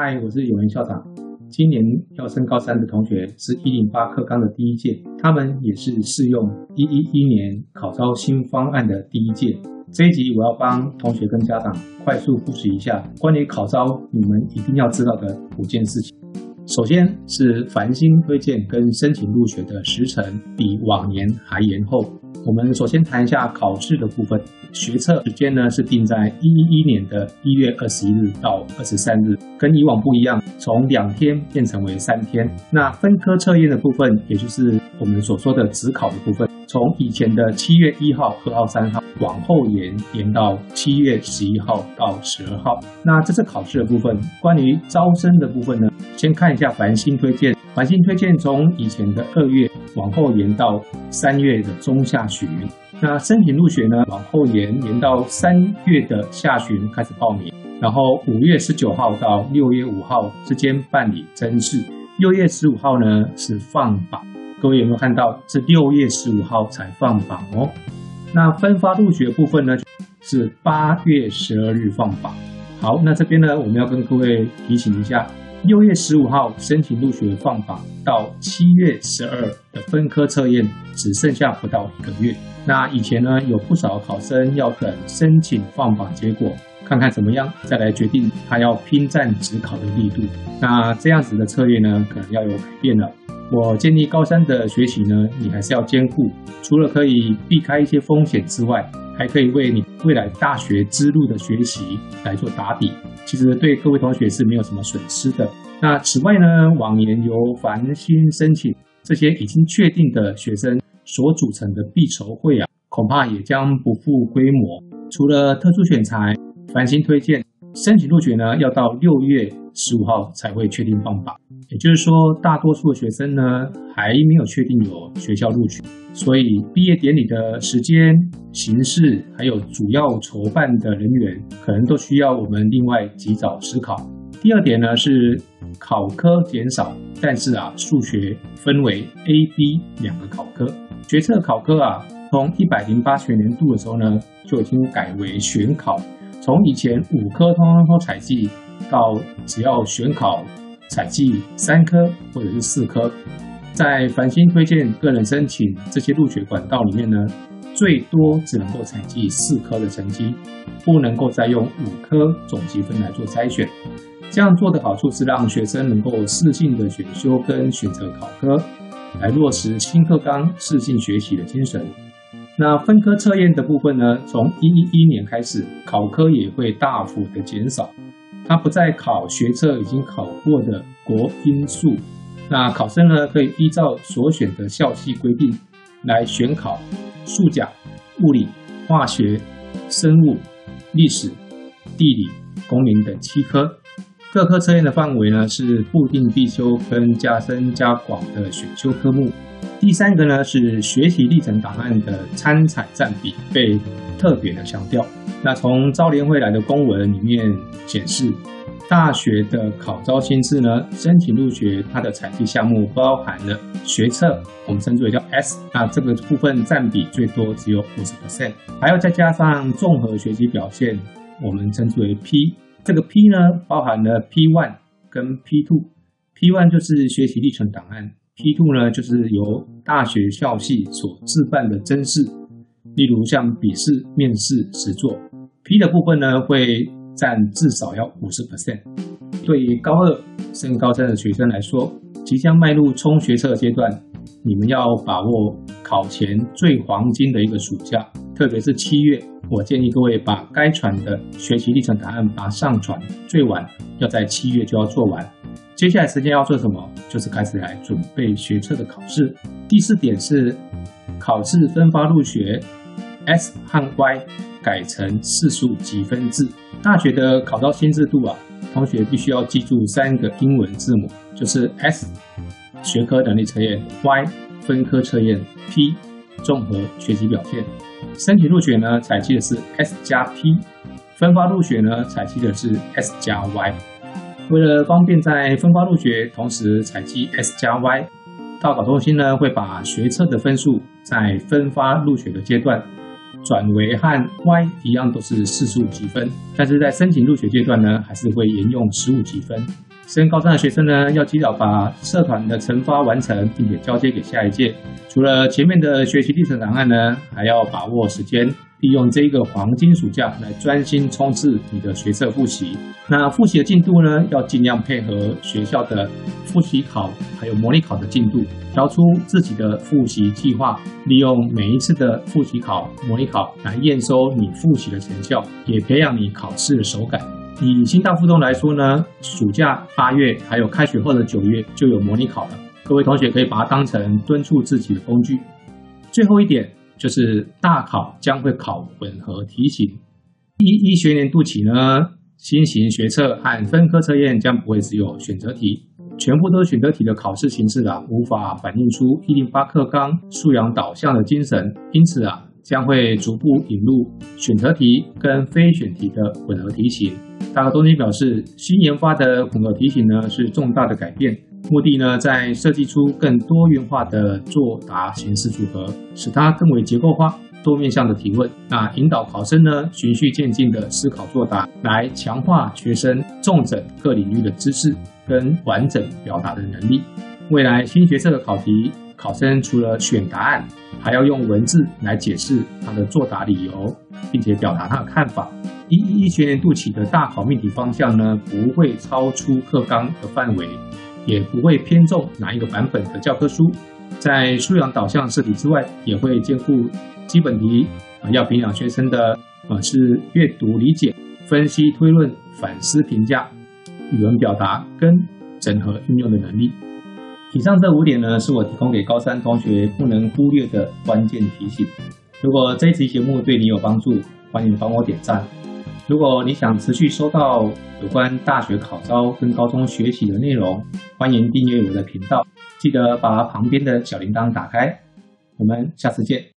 嗨，我是永元校长。今年要升高三的同学是一零八课纲的第一届，他们也是适用一一一年考招新方案的第一届。这一集我要帮同学跟家长快速复习一下关于考招你们一定要知道的五件事情。首先是繁星推荐跟申请入学的时程比往年还延后。我们首先谈一下考试的部分，学测时间呢是定在一一一年的一月二十一日到二十三日，跟以往不一样，从两天变成为三天。那分科测验的部分，也就是我们所说的职考的部分，从以前的七月一号、二号、三号往后延，延到七月十一号到十二号。那这次考试的部分，关于招生的部分呢，先看一下繁星推荐，繁星推荐从以前的二月。往后延到三月的中下旬，那申请入学呢？往后延延到三月的下旬开始报名，然后五月十九号到六月五号之间办理甄试，六月十五号呢是放榜。各位有没有看到？是六月十五号才放榜哦。那分发入学部分呢？是八月十二日放榜。好，那这边呢，我们要跟各位提醒一下。六月十五号申请入学放榜，到七月十二的分科测验只剩下不到一个月。那以前呢，有不少考生要等申请放榜结果，看看怎么样，再来决定他要拼战职考的力度。那这样子的策略呢，可能要有改变了。我建议高三的学习呢，你还是要兼顾，除了可以避开一些风险之外，还可以为你未来大学之路的学习来做打底。其实对各位同学是没有什么损失的。那此外呢，往年由繁星申请这些已经确定的学生所组成的必筹会啊，恐怕也将不复规模。除了特殊选材，繁星推荐申请入学呢，要到六月十五号才会确定放榜。也就是说，大多数的学生呢，还没有确定有学校录取，所以毕业典礼的时间、形式，还有主要筹办的人员，可能都需要我们另外及早思考。第二点呢，是考科减少，但是啊，数学分为 A、B 两个考科。决策考科啊，从一百零八学年度的时候呢，就已经改为选考，从以前五科通通都采集，到只要选考。采集三科或者是四科，在繁星推荐个人申请这些入学管道里面呢，最多只能够采集四科的成绩，不能够再用五科总积分来做筛选。这样做的好处是让学生能够适性的选修跟选择考科，来落实新课纲适性学习的精神。那分科测验的部分呢，从一一一年开始，考科也会大幅的减少。它不再考学测已经考过的国英数，那考生呢可以依照所选的校系规定来选考数甲、物理、化学、生物、历史、地理、公民等七科。各科测验的范围呢是固定必修跟加深加广的选修科目。第三个呢是学习历程档案的参采占比被特别的强调。那从招联会来的公文里面显示，大学的考招新制呢，申请入学它的采集项目包含了学测，我们称之为叫 S，那这个部分占比最多只有五十 percent，还要再加上综合学习表现，我们称之为 P，这个 P 呢包含了 P one 跟 P two，P one 就是学习历程档案，P two 呢就是由大学校系所置办的甄试，例如像笔试、面试、实作。P 的部分呢，会占至少要五十 percent。对于高二升高三的学生来说，即将迈入冲学测阶段，你们要把握考前最黄金的一个暑假，特别是七月，我建议各位把该传的学习历程答案把它上传，最晚要在七月就要做完。接下来时间要做什么？就是开始来准备学测的考试。第四点是考试分发入学，S 和 Y。改成四十五积分制。大学的考招新制度啊，同学必须要记住三个英文字母，就是 S 学科能力测验，Y 分科测验，P 综合学习表现。申请入学呢，采集的是 S 加 P；分发入学呢，采集的是 S 加 Y。为了方便在分发入学同时采集 S 加 Y，大考中心呢会把学测的分数在分发入学的阶段。转为和 Y 一样都是四十五积分，但是在申请入学阶段呢，还是会沿用十五积分。升高三的学生呢，要及早把社团的惩罚完成，并且交接给下一届。除了前面的学习历程档案呢，还要把握时间，利用这一个黄金暑假来专心冲刺你的学测复习。那复习的进度呢，要尽量配合学校的复习考还有模拟考的进度，调出自己的复习计划，利用每一次的复习考、模拟考来验收你复习的成效，也培养你考试的手感。以新大附中来说呢，暑假八月还有开学后的九月就有模拟考了，各位同学可以把它当成敦促自己的工具。最后一点就是大考将会考混合题型，一一学年度起呢，新型学测和分科测验将不会只有选择题，全部都是选择题的考试形式啊，无法反映出一零八课纲素养导向的精神，因此啊，将会逐步引入选择题跟非选题的混合题型。大个中心表示，新研发的混合题型呢是重大的改变，目的呢在设计出更多元化的作答形式组合，使它更为结构化、多面向的提问。那引导考生呢循序渐进的思考作答，来强化学生重整各领域的知识跟完整表达的能力。未来新学测的考题，考生除了选答案，还要用文字来解释他的作答理由，并且表达他的看法。一一学年度起的大考命题方向呢，不会超出课纲的范围，也不会偏重哪一个版本的教科书。在素养导向设计之外，也会兼顾基本题啊，要培养学生的啊是阅读理解、分析推论、反思评价、语文表达跟整合运用的能力。以上这五点呢，是我提供给高三同学不能忽略的关键提醒。如果这一期节目对你有帮助，欢迎帮我点赞。如果你想持续收到有关大学考招跟高中学习的内容，欢迎订阅我的频道，记得把旁边的小铃铛打开。我们下次见。